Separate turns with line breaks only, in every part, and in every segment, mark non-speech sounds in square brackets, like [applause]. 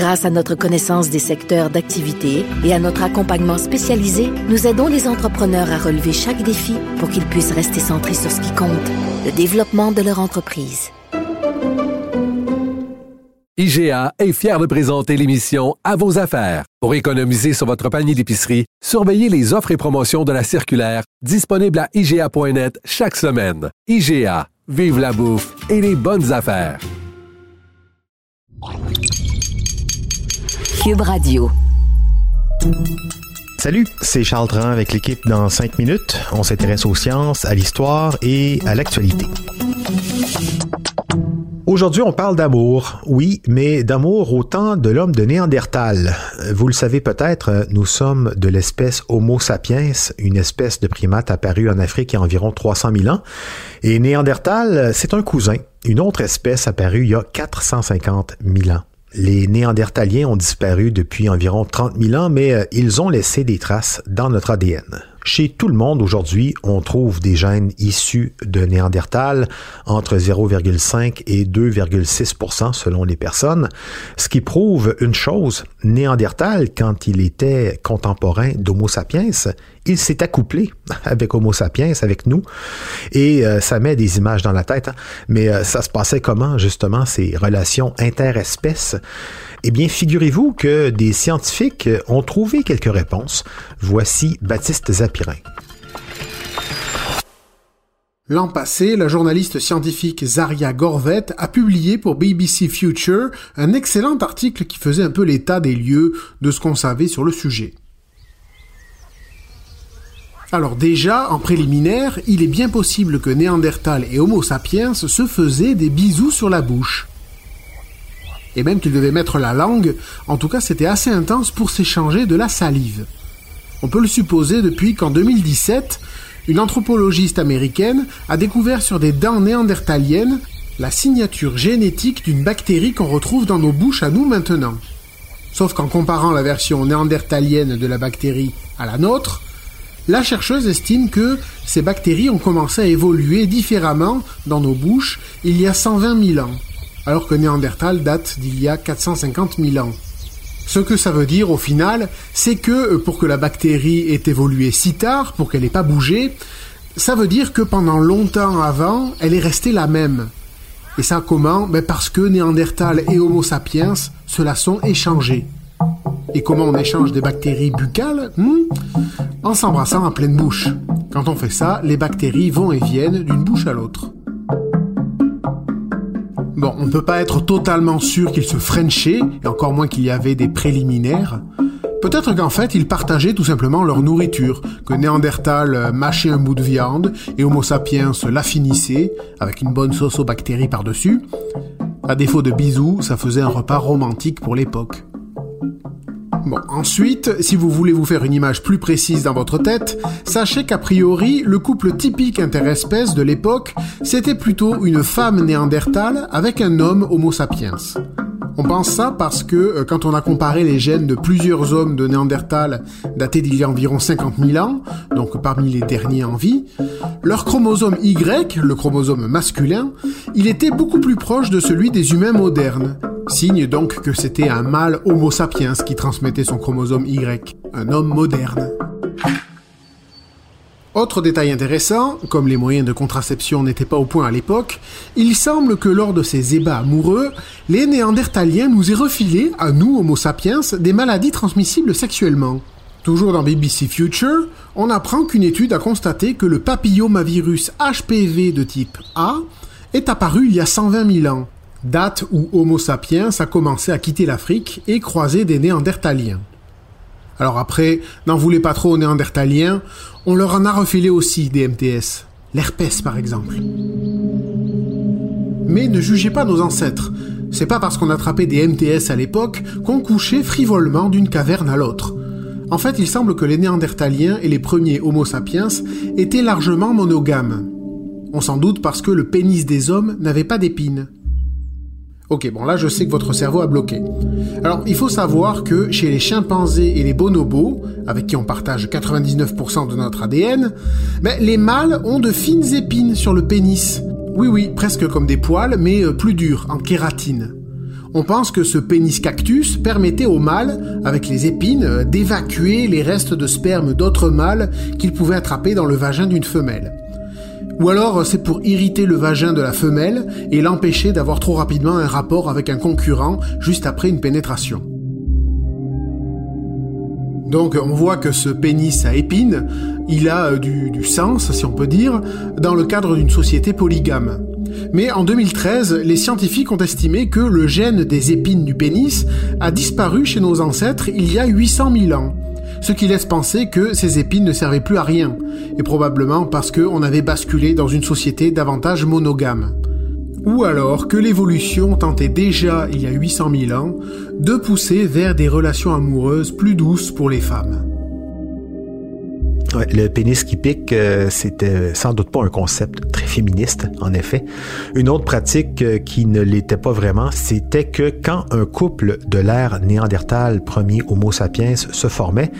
Grâce à notre connaissance des secteurs d'activité et à notre accompagnement spécialisé, nous aidons les entrepreneurs à relever chaque défi pour qu'ils puissent rester centrés sur ce qui compte, le développement de leur entreprise.
IGA est fier de présenter l'émission À vos affaires. Pour économiser sur votre panier d'épicerie, surveillez les offres et promotions de la circulaire disponible à IGA.net chaque semaine. IGA, vive la bouffe et les bonnes affaires.
Salut, c'est Charles Tran avec l'équipe dans 5 minutes. On s'intéresse aux sciences, à l'histoire et à l'actualité. Aujourd'hui, on parle d'amour, oui, mais d'amour au temps de l'homme de Néandertal. Vous le savez peut-être, nous sommes de l'espèce Homo sapiens, une espèce de primate apparue en Afrique il y a environ 300 000 ans. Et Néandertal, c'est un cousin, une autre espèce apparue il y a 450 000 ans. Les Néandertaliens ont disparu depuis environ 30 000 ans, mais euh, ils ont laissé des traces dans notre ADN. Chez tout le monde aujourd'hui, on trouve des gènes issus de Néandertal entre 0,5 et 2,6% selon les personnes, ce qui prouve une chose, Néandertal, quand il était contemporain d'Homo sapiens, il s'est accouplé [laughs] avec Homo sapiens, avec nous, et euh, ça met des images dans la tête, hein. mais euh, ça se passait comment justement ces relations interespèces? Eh bien, figurez-vous que des scientifiques ont trouvé quelques réponses. Voici Baptiste
L'an passé, la journaliste scientifique Zaria Gorvet a publié pour BBC Future un excellent article qui faisait un peu l'état des lieux de ce qu'on savait sur le sujet. Alors déjà, en préliminaire, il est bien possible que Néandertal et Homo sapiens se faisaient des bisous sur la bouche et même qu'il devait mettre la langue, en tout cas c'était assez intense pour s'échanger de la salive. On peut le supposer depuis qu'en 2017, une anthropologiste américaine a découvert sur des dents néandertaliennes la signature génétique d'une bactérie qu'on retrouve dans nos bouches à nous maintenant. Sauf qu'en comparant la version néandertalienne de la bactérie à la nôtre, la chercheuse estime que ces bactéries ont commencé à évoluer différemment dans nos bouches il y a 120 000 ans alors que Néandertal date d'il y a 450 000 ans. Ce que ça veut dire au final, c'est que euh, pour que la bactérie ait évolué si tard, pour qu'elle n'ait pas bougé, ça veut dire que pendant longtemps avant, elle est restée la même. Et ça comment? Ben Parce que Néandertal et Homo sapiens se la sont échangés. Et comment on échange des bactéries buccales hmm? En s'embrassant à pleine bouche. Quand on fait ça, les bactéries vont et viennent d'une bouche à l'autre. Bon, on ne peut pas être totalement sûr qu'ils se frenchaient, et encore moins qu'il y avait des préliminaires. Peut-être qu'en fait, ils partageaient tout simplement leur nourriture, que Néandertal mâchait un bout de viande et Homo sapiens l'affinissait avec une bonne sauce aux bactéries par-dessus. À défaut de bisous, ça faisait un repas romantique pour l'époque. Bon, ensuite, si vous voulez vous faire une image plus précise dans votre tête, sachez qu'a priori, le couple typique interespèce de l'époque, c'était plutôt une femme néandertale avec un homme homo sapiens. On pense ça parce que euh, quand on a comparé les gènes de plusieurs hommes de Néandertal datés d'il y a environ 50 000 ans, donc parmi les derniers en vie, leur chromosome Y, le chromosome masculin, il était beaucoup plus proche de celui des humains modernes, Signe donc que c'était un mâle Homo sapiens qui transmettait son chromosome Y, un homme moderne. Autre détail intéressant, comme les moyens de contraception n'étaient pas au point à l'époque, il semble que lors de ces ébats amoureux, les néandertaliens nous aient refilé, à nous Homo sapiens, des maladies transmissibles sexuellement. Toujours dans BBC Future, on apprend qu'une étude a constaté que le papillomavirus HPV de type A est apparu il y a 120 000 ans, date où Homo sapiens a commencé à quitter l'Afrique et croiser des néandertaliens. Alors après, n'en voulez pas trop aux néandertaliens, on leur en a refilé aussi des MTS, l'herpès par exemple. Mais ne jugez pas nos ancêtres, c'est pas parce qu'on attrapait des MTS à l'époque qu'on couchait frivolement d'une caverne à l'autre. En fait, il semble que les Néandertaliens et les premiers Homo sapiens étaient largement monogames. On s'en doute parce que le pénis des hommes n'avait pas d'épines. Ok, bon là je sais que votre cerveau a bloqué. Alors il faut savoir que chez les chimpanzés et les bonobos, avec qui on partage 99% de notre ADN, ben, les mâles ont de fines épines sur le pénis. Oui oui, presque comme des poils, mais euh, plus durs, en kératine. On pense que ce pénis cactus permettait aux mâles, avec les épines, euh, d'évacuer les restes de sperme d'autres mâles qu'ils pouvaient attraper dans le vagin d'une femelle. Ou alors c'est pour irriter le vagin de la femelle et l'empêcher d'avoir trop rapidement un rapport avec un concurrent juste après une pénétration. Donc on voit que ce pénis à épines, il a euh, du, du sens, si on peut dire, dans le cadre d'une société polygame. Mais en 2013, les scientifiques ont estimé que le gène des épines du pénis a disparu chez nos ancêtres il y a 800 000 ans ce qui laisse penser que ces épines ne servaient plus à rien, et probablement parce qu'on avait basculé dans une société davantage monogame. Ou alors que l'évolution tentait déjà, il y a 800 000 ans, de pousser vers des relations amoureuses plus douces pour les femmes
le pénis qui pique, euh, c'était sans doute pas un concept féministe, en effet. Une autre pratique euh, qui ne l'était pas vraiment, c'était que quand un couple de l'ère néandertal, premier Homo sapiens, se formait,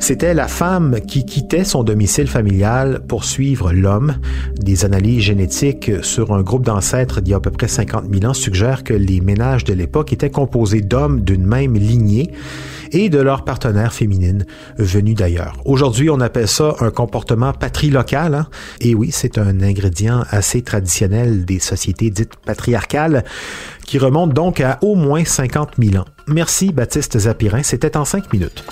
c'était la femme qui quittait son domicile familial pour suivre l'homme. Des analyses génétiques sur un groupe d'ancêtres d'il y a à peu près 50 000 ans suggèrent que les ménages de l'époque étaient composés d'hommes d'une même lignée et de leurs partenaires féminines venus d'ailleurs. Aujourd'hui, on appelle ça un comportement patrilocal. Hein? Et oui, c'est un ingrédient assez traditionnel des sociétés dites patriarcales qui remonte donc à au moins 50 000 ans. Merci Baptiste Zapirin, c'était en cinq minutes.